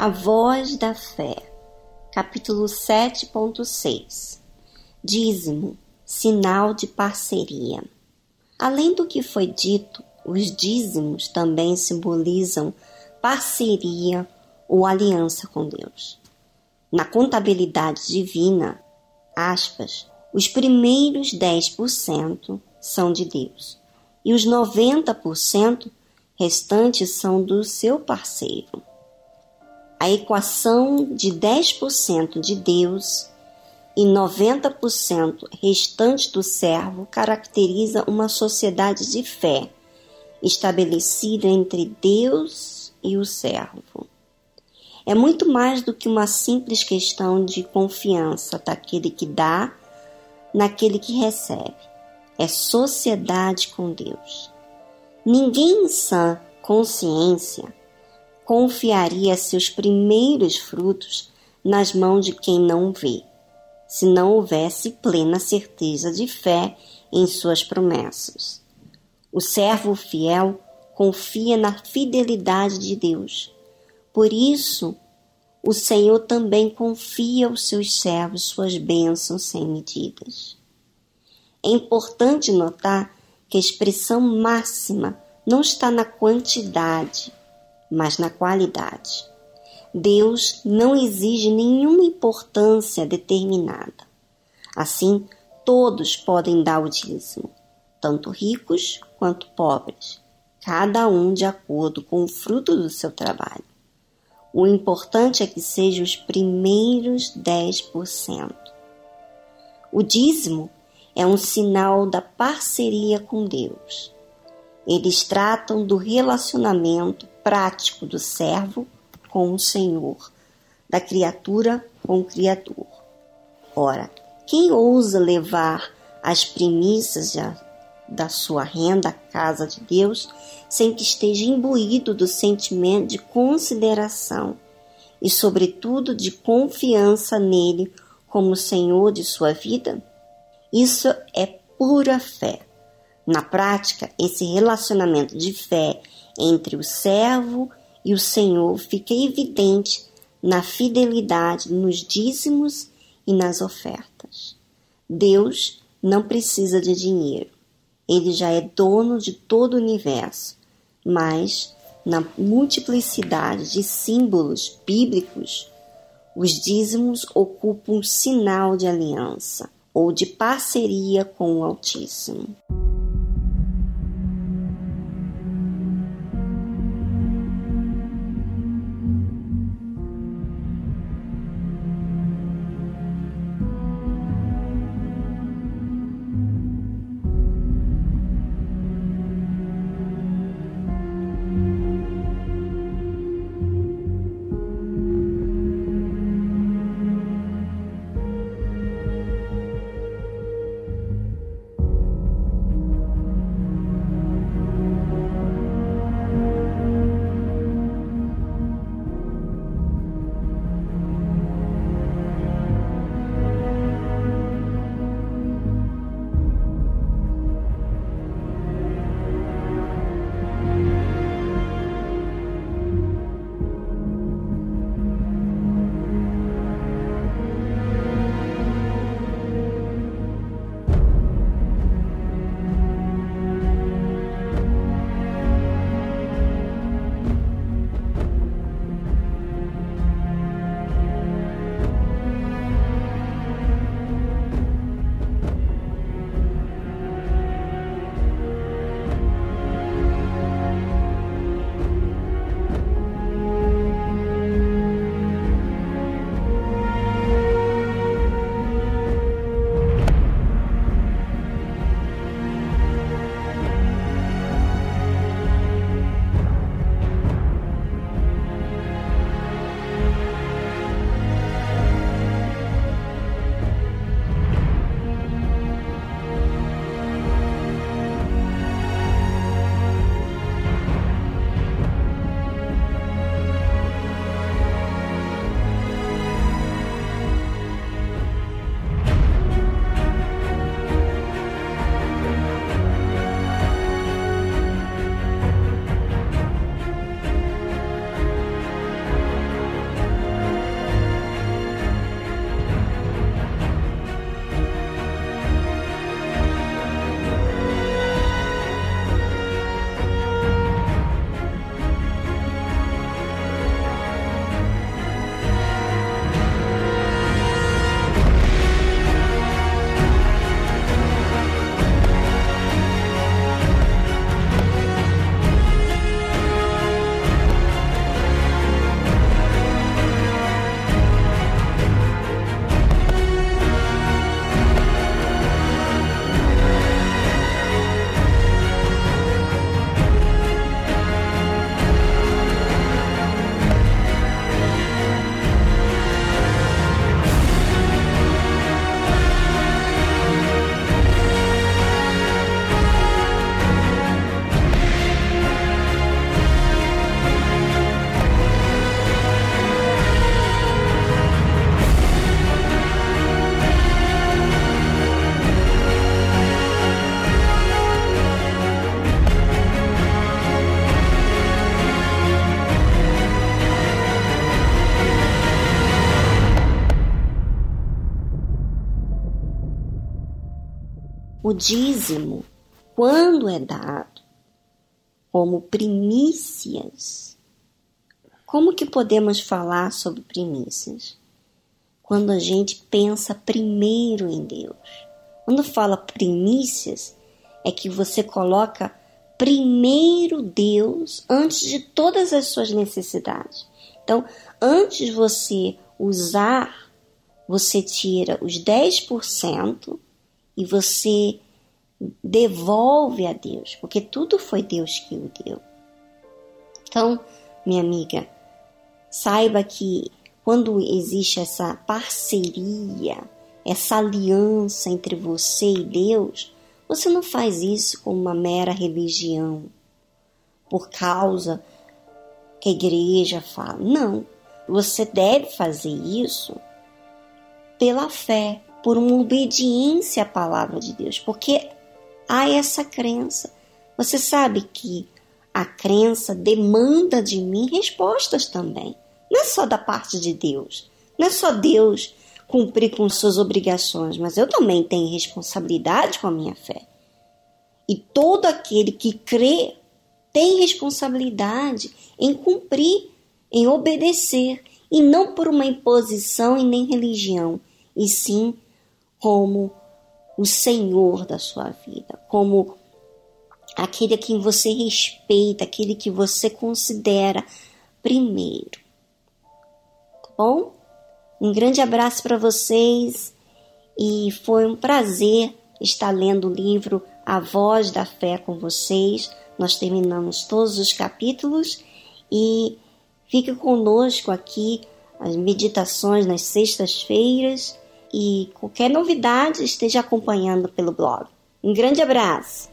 A voz da fé, capítulo 7.6 Dízimo, sinal de parceria. Além do que foi dito, os dízimos também simbolizam parceria ou aliança com Deus. Na contabilidade divina, aspas, os primeiros 10% são de Deus e os 90% restantes são do seu parceiro. A equação de 10% de Deus e 90% restante do servo caracteriza uma sociedade de fé estabelecida entre Deus e o servo. É muito mais do que uma simples questão de confiança daquele que dá naquele que recebe. É sociedade com Deus. Ninguém em sã consciência confiaria seus primeiros frutos nas mãos de quem não vê, se não houvesse plena certeza de fé em suas promessas. O servo fiel confia na fidelidade de Deus. Por isso, o Senhor também confia aos seus servos suas bênçãos sem medidas. É importante notar que a expressão máxima não está na quantidade, mas na qualidade. Deus não exige nenhuma importância determinada. Assim, todos podem dar o dízimo, tanto ricos quanto pobres, cada um de acordo com o fruto do seu trabalho. O importante é que sejam os primeiros 10%. O dízimo é um sinal da parceria com Deus. Eles tratam do relacionamento prático do servo com o Senhor, da criatura com o Criador. Ora, quem ousa levar as primícias da sua renda à casa de Deus sem que esteja imbuído do sentimento de consideração e, sobretudo, de confiança nele como Senhor de sua vida? Isso é pura fé. Na prática, esse relacionamento de fé entre o servo e o Senhor fica evidente na fidelidade nos dízimos e nas ofertas. Deus não precisa de dinheiro. Ele já é dono de todo o universo, mas na multiplicidade de símbolos bíblicos, os dízimos ocupam um sinal de aliança ou de parceria com o Altíssimo. O dízimo, quando é dado como primícias, como que podemos falar sobre primícias? Quando a gente pensa primeiro em Deus. Quando fala primícias, é que você coloca primeiro Deus antes de todas as suas necessidades. Então, antes de você usar, você tira os 10% e você devolve a Deus, porque tudo foi Deus que o deu. Então, minha amiga, saiba que quando existe essa parceria, essa aliança entre você e Deus, você não faz isso com uma mera religião, por causa que a igreja fala. Não, você deve fazer isso pela fé, por uma obediência à palavra de Deus, porque há essa crença. Você sabe que a crença demanda de mim respostas também. Não é só da parte de Deus. Não é só Deus cumprir com suas obrigações, mas eu também tenho responsabilidade com a minha fé. E todo aquele que crê tem responsabilidade em cumprir, em obedecer, e não por uma imposição e nem religião, e sim como o Senhor da sua vida, como aquele a quem você respeita, aquele que você considera primeiro. Tá bom? Um grande abraço para vocês e foi um prazer estar lendo o livro A Voz da Fé com vocês. Nós terminamos todos os capítulos e fique conosco aqui as meditações nas sextas-feiras e qualquer novidade esteja acompanhando pelo blog. Um grande abraço!